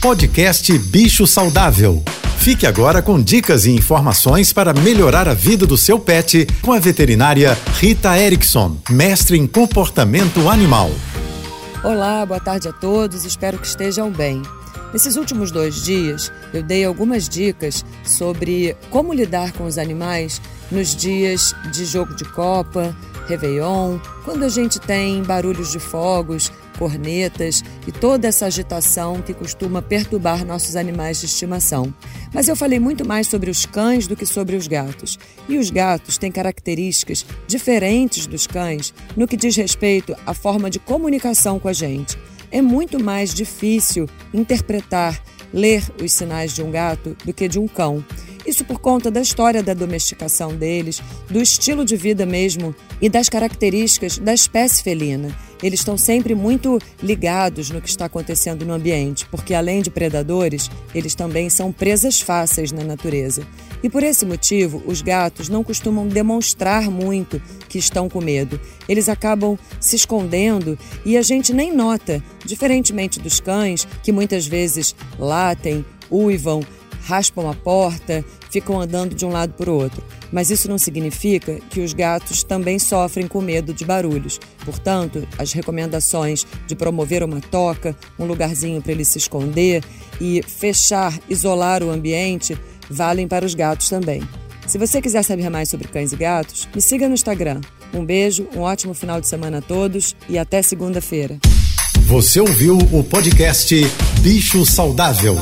Podcast Bicho Saudável. Fique agora com dicas e informações para melhorar a vida do seu pet com a veterinária Rita Erickson, mestre em comportamento animal. Olá, boa tarde a todos, espero que estejam bem. Nesses últimos dois dias, eu dei algumas dicas sobre como lidar com os animais nos dias de jogo de Copa, Réveillon, quando a gente tem barulhos de fogos, cornetas e toda essa agitação que costuma perturbar nossos animais de estimação. Mas eu falei muito mais sobre os cães do que sobre os gatos. E os gatos têm características diferentes dos cães no que diz respeito à forma de comunicação com a gente. É muito mais difícil interpretar, ler os sinais de um gato do que de um cão. Isso por conta da história da domesticação deles, do estilo de vida mesmo e das características da espécie felina. Eles estão sempre muito ligados no que está acontecendo no ambiente, porque além de predadores, eles também são presas fáceis na natureza. E por esse motivo, os gatos não costumam demonstrar muito que estão com medo. Eles acabam se escondendo e a gente nem nota, diferentemente dos cães, que muitas vezes latem, uivam, raspam a porta, ficam andando de um lado para o outro. Mas isso não significa que os gatos também sofrem com medo de barulhos. Portanto, as recomendações de promover uma toca, um lugarzinho para ele se esconder e fechar, isolar o ambiente valem para os gatos também. Se você quiser saber mais sobre cães e gatos, me siga no Instagram. Um beijo, um ótimo final de semana a todos e até segunda-feira. Você ouviu o podcast Bicho Saudável.